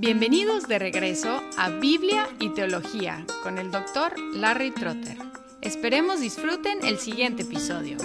Bienvenidos de regreso a Biblia y Teología con el doctor Larry Trotter. Esperemos disfruten el siguiente episodio.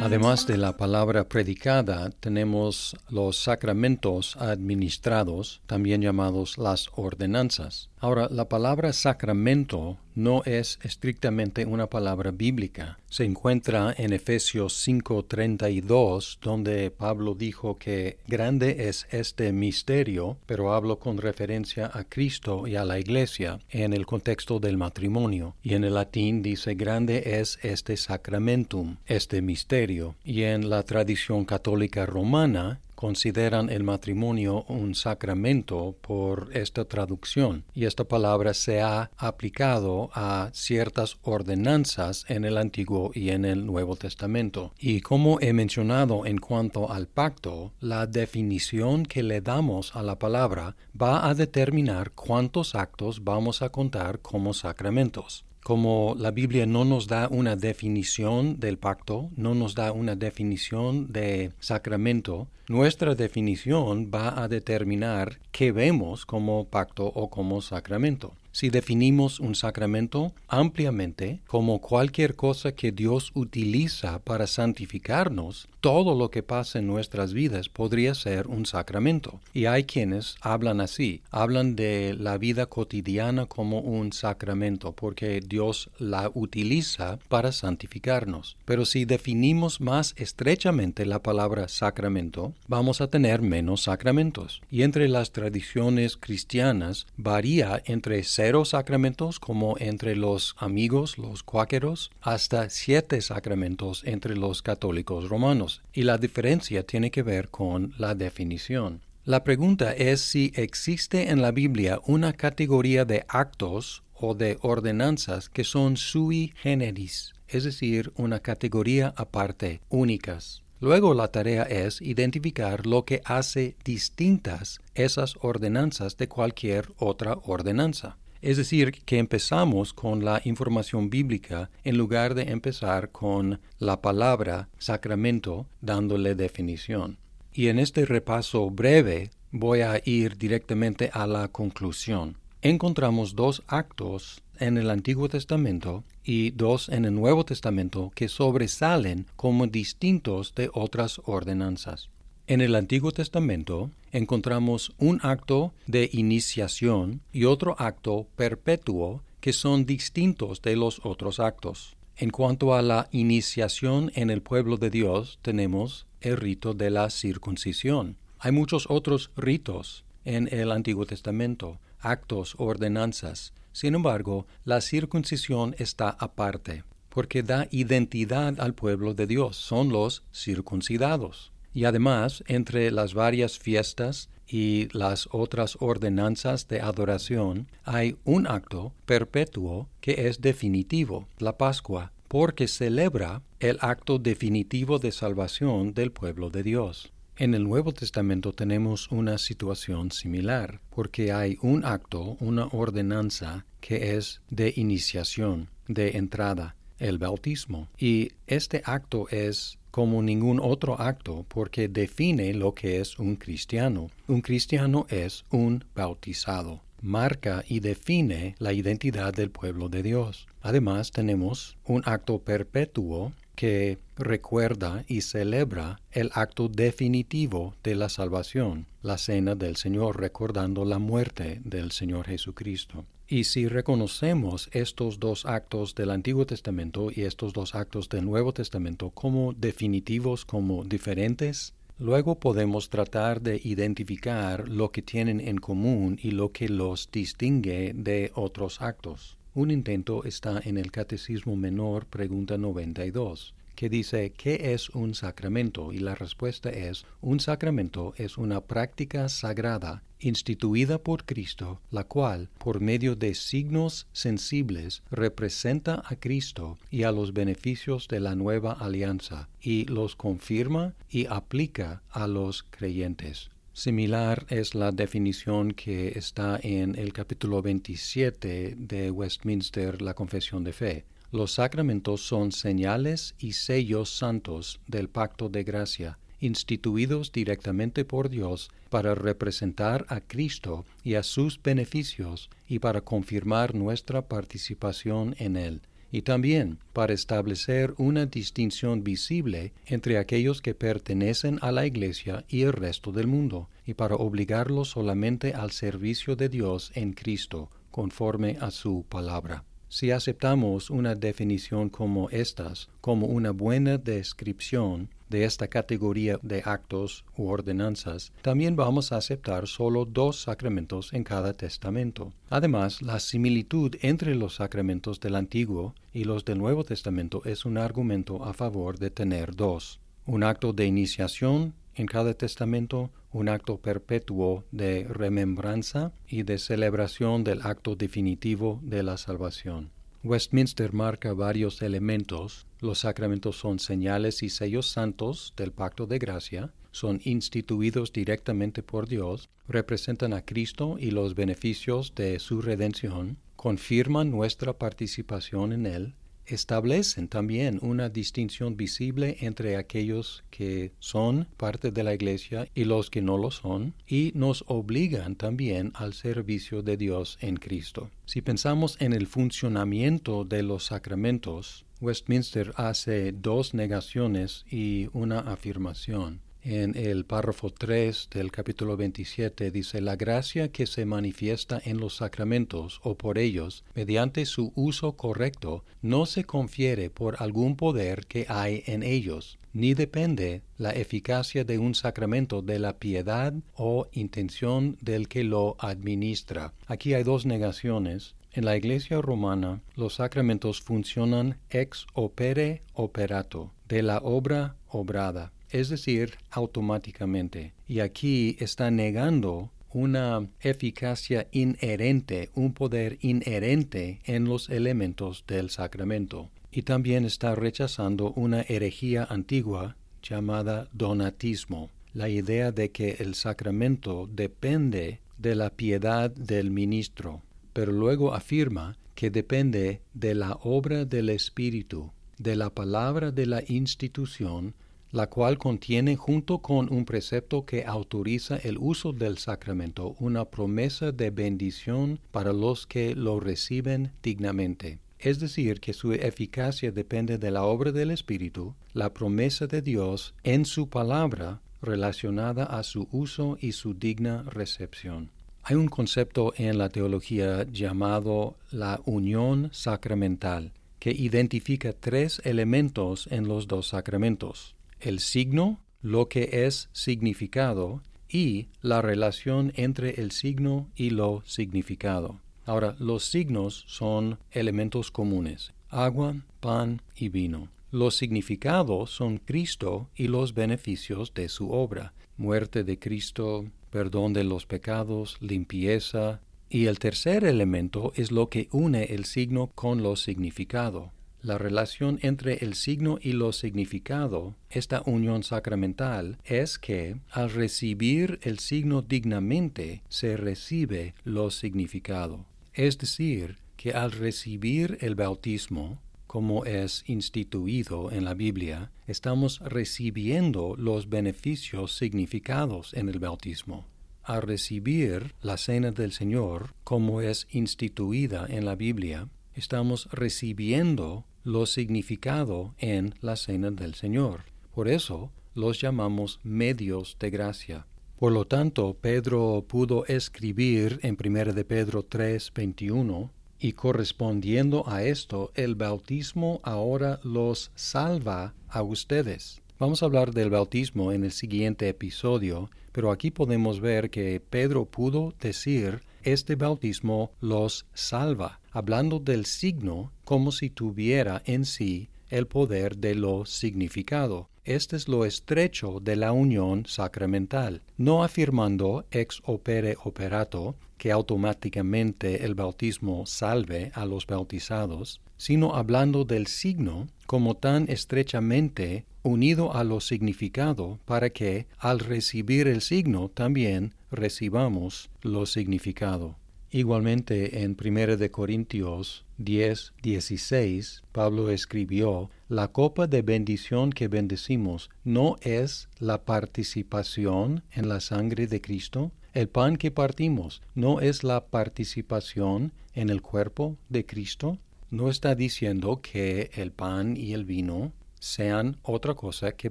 Además de la palabra predicada, tenemos los sacramentos administrados, también llamados las ordenanzas. Ahora, la palabra sacramento no es estrictamente una palabra bíblica. Se encuentra en Efesios 5:32, donde Pablo dijo que grande es este misterio, pero hablo con referencia a Cristo y a la iglesia en el contexto del matrimonio. Y en el latín dice grande es este sacramentum, este misterio. Y en la tradición católica romana consideran el matrimonio un sacramento por esta traducción y esta palabra se ha aplicado a ciertas ordenanzas en el Antiguo y en el Nuevo Testamento. Y como he mencionado en cuanto al pacto, la definición que le damos a la palabra va a determinar cuántos actos vamos a contar como sacramentos como la Biblia no nos da una definición del pacto, no nos da una definición de sacramento, nuestra definición va a determinar qué vemos como pacto o como sacramento. Si definimos un sacramento ampliamente como cualquier cosa que Dios utiliza para santificarnos, todo lo que pasa en nuestras vidas podría ser un sacramento. Y hay quienes hablan así, hablan de la vida cotidiana como un sacramento, porque Dios la utiliza para santificarnos. Pero si definimos más estrechamente la palabra sacramento, vamos a tener menos sacramentos. Y entre las tradiciones cristianas varía entre cero sacramentos como entre los amigos, los cuáqueros, hasta siete sacramentos entre los católicos romanos. Y la diferencia tiene que ver con la definición. La pregunta es si existe en la Biblia una categoría de actos o de ordenanzas que son sui generis, es decir, una categoría aparte, únicas. Luego la tarea es identificar lo que hace distintas esas ordenanzas de cualquier otra ordenanza. Es decir, que empezamos con la información bíblica en lugar de empezar con la palabra sacramento dándole definición. Y en este repaso breve voy a ir directamente a la conclusión. Encontramos dos actos en el Antiguo Testamento y dos en el Nuevo Testamento que sobresalen como distintos de otras ordenanzas. En el Antiguo Testamento encontramos un acto de iniciación y otro acto perpetuo que son distintos de los otros actos. En cuanto a la iniciación en el pueblo de Dios, tenemos el rito de la circuncisión. Hay muchos otros ritos en el Antiguo Testamento, actos, ordenanzas. Sin embargo, la circuncisión está aparte, porque da identidad al pueblo de Dios, son los circuncidados. Y además, entre las varias fiestas y las otras ordenanzas de adoración, hay un acto perpetuo que es definitivo, la Pascua, porque celebra el acto definitivo de salvación del pueblo de Dios. En el Nuevo Testamento tenemos una situación similar, porque hay un acto, una ordenanza que es de iniciación, de entrada, el bautismo. Y este acto es como ningún otro acto porque define lo que es un cristiano. Un cristiano es un bautizado. Marca y define la identidad del pueblo de Dios. Además tenemos un acto perpetuo que recuerda y celebra el acto definitivo de la salvación, la cena del Señor recordando la muerte del Señor Jesucristo. Y si reconocemos estos dos actos del Antiguo Testamento y estos dos actos del Nuevo Testamento como definitivos, como diferentes, luego podemos tratar de identificar lo que tienen en común y lo que los distingue de otros actos. Un intento está en el Catecismo Menor, pregunta 92 que dice ¿qué es un sacramento? Y la respuesta es un sacramento es una práctica sagrada instituida por Cristo, la cual, por medio de signos sensibles, representa a Cristo y a los beneficios de la nueva alianza, y los confirma y aplica a los creyentes. Similar es la definición que está en el capítulo 27 de Westminster, la Confesión de Fe Los sacramentos son señales y sellos santos del pacto de gracia, instituidos directamente por Dios para representar a Cristo y a sus beneficios y para confirmar nuestra participación en Él y también para establecer una distinción visible entre aquellos que pertenecen a la Iglesia y el resto del mundo, y para obligarlos solamente al servicio de Dios en Cristo, conforme a su palabra. Si aceptamos una definición como estas, como una buena descripción de esta categoría de actos u ordenanzas, también vamos a aceptar solo dos sacramentos en cada testamento. Además, la similitud entre los sacramentos del Antiguo y los del Nuevo Testamento es un argumento a favor de tener dos. Un acto de iniciación en cada testamento, un acto perpetuo de remembranza y de celebración del acto definitivo de la salvación. Westminster marca varios elementos. Los sacramentos son señales y sellos santos del pacto de gracia, son instituidos directamente por Dios, representan a Cristo y los beneficios de su redención, confirman nuestra participación en Él, establecen también una distinción visible entre aquellos que son parte de la Iglesia y los que no lo son, y nos obligan también al servicio de Dios en Cristo. Si pensamos en el funcionamiento de los sacramentos, Westminster hace dos negaciones y una afirmación en el párrafo 3 del capítulo 27 dice, la gracia que se manifiesta en los sacramentos o por ellos, mediante su uso correcto, no se confiere por algún poder que hay en ellos, ni depende la eficacia de un sacramento de la piedad o intención del que lo administra. Aquí hay dos negaciones. En la Iglesia romana, los sacramentos funcionan ex opere operato, de la obra obrada es decir, automáticamente. Y aquí está negando una eficacia inherente, un poder inherente en los elementos del sacramento. Y también está rechazando una herejía antigua llamada donatismo, la idea de que el sacramento depende de la piedad del ministro, pero luego afirma que depende de la obra del Espíritu, de la palabra de la institución la cual contiene junto con un precepto que autoriza el uso del sacramento una promesa de bendición para los que lo reciben dignamente. Es decir, que su eficacia depende de la obra del Espíritu, la promesa de Dios en su palabra relacionada a su uso y su digna recepción. Hay un concepto en la teología llamado la unión sacramental, que identifica tres elementos en los dos sacramentos el signo, lo que es significado, y la relación entre el signo y lo significado. Ahora, los signos son elementos comunes, agua, pan y vino. Los significados son Cristo y los beneficios de su obra, muerte de Cristo, perdón de los pecados, limpieza, y el tercer elemento es lo que une el signo con lo significado, la relación entre el signo y lo significado, esta unión sacramental, es que al recibir el signo dignamente se recibe lo significado. Es decir, que al recibir el bautismo, como es instituido en la Biblia, estamos recibiendo los beneficios significados en el bautismo. Al recibir la cena del Señor, como es instituida en la Biblia, estamos recibiendo lo significado en la cena del Señor. Por eso los llamamos medios de gracia. Por lo tanto, Pedro pudo escribir en 1 de Pedro 3, 21, y correspondiendo a esto, el bautismo ahora los salva a ustedes. Vamos a hablar del bautismo en el siguiente episodio, pero aquí podemos ver que Pedro pudo decir este bautismo los salva, hablando del signo como si tuviera en sí el poder de lo significado. Este es lo estrecho de la unión sacramental, no afirmando ex opere operato que automáticamente el bautismo salve a los bautizados, sino hablando del signo como tan estrechamente unido a lo significado para que al recibir el signo también recibamos lo significado. Igualmente en 1 de Corintios 10, 16, Pablo escribió, La copa de bendición que bendecimos no es la participación en la sangre de Cristo. El pan que partimos no es la participación en el cuerpo de Cristo. No está diciendo que el pan y el vino sean otra cosa que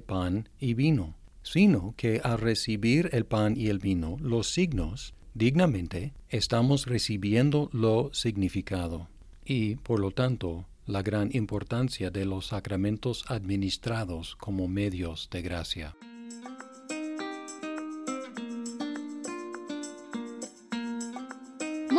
pan y vino, sino que al recibir el pan y el vino, los signos dignamente, estamos recibiendo lo significado y, por lo tanto, la gran importancia de los sacramentos administrados como medios de gracia.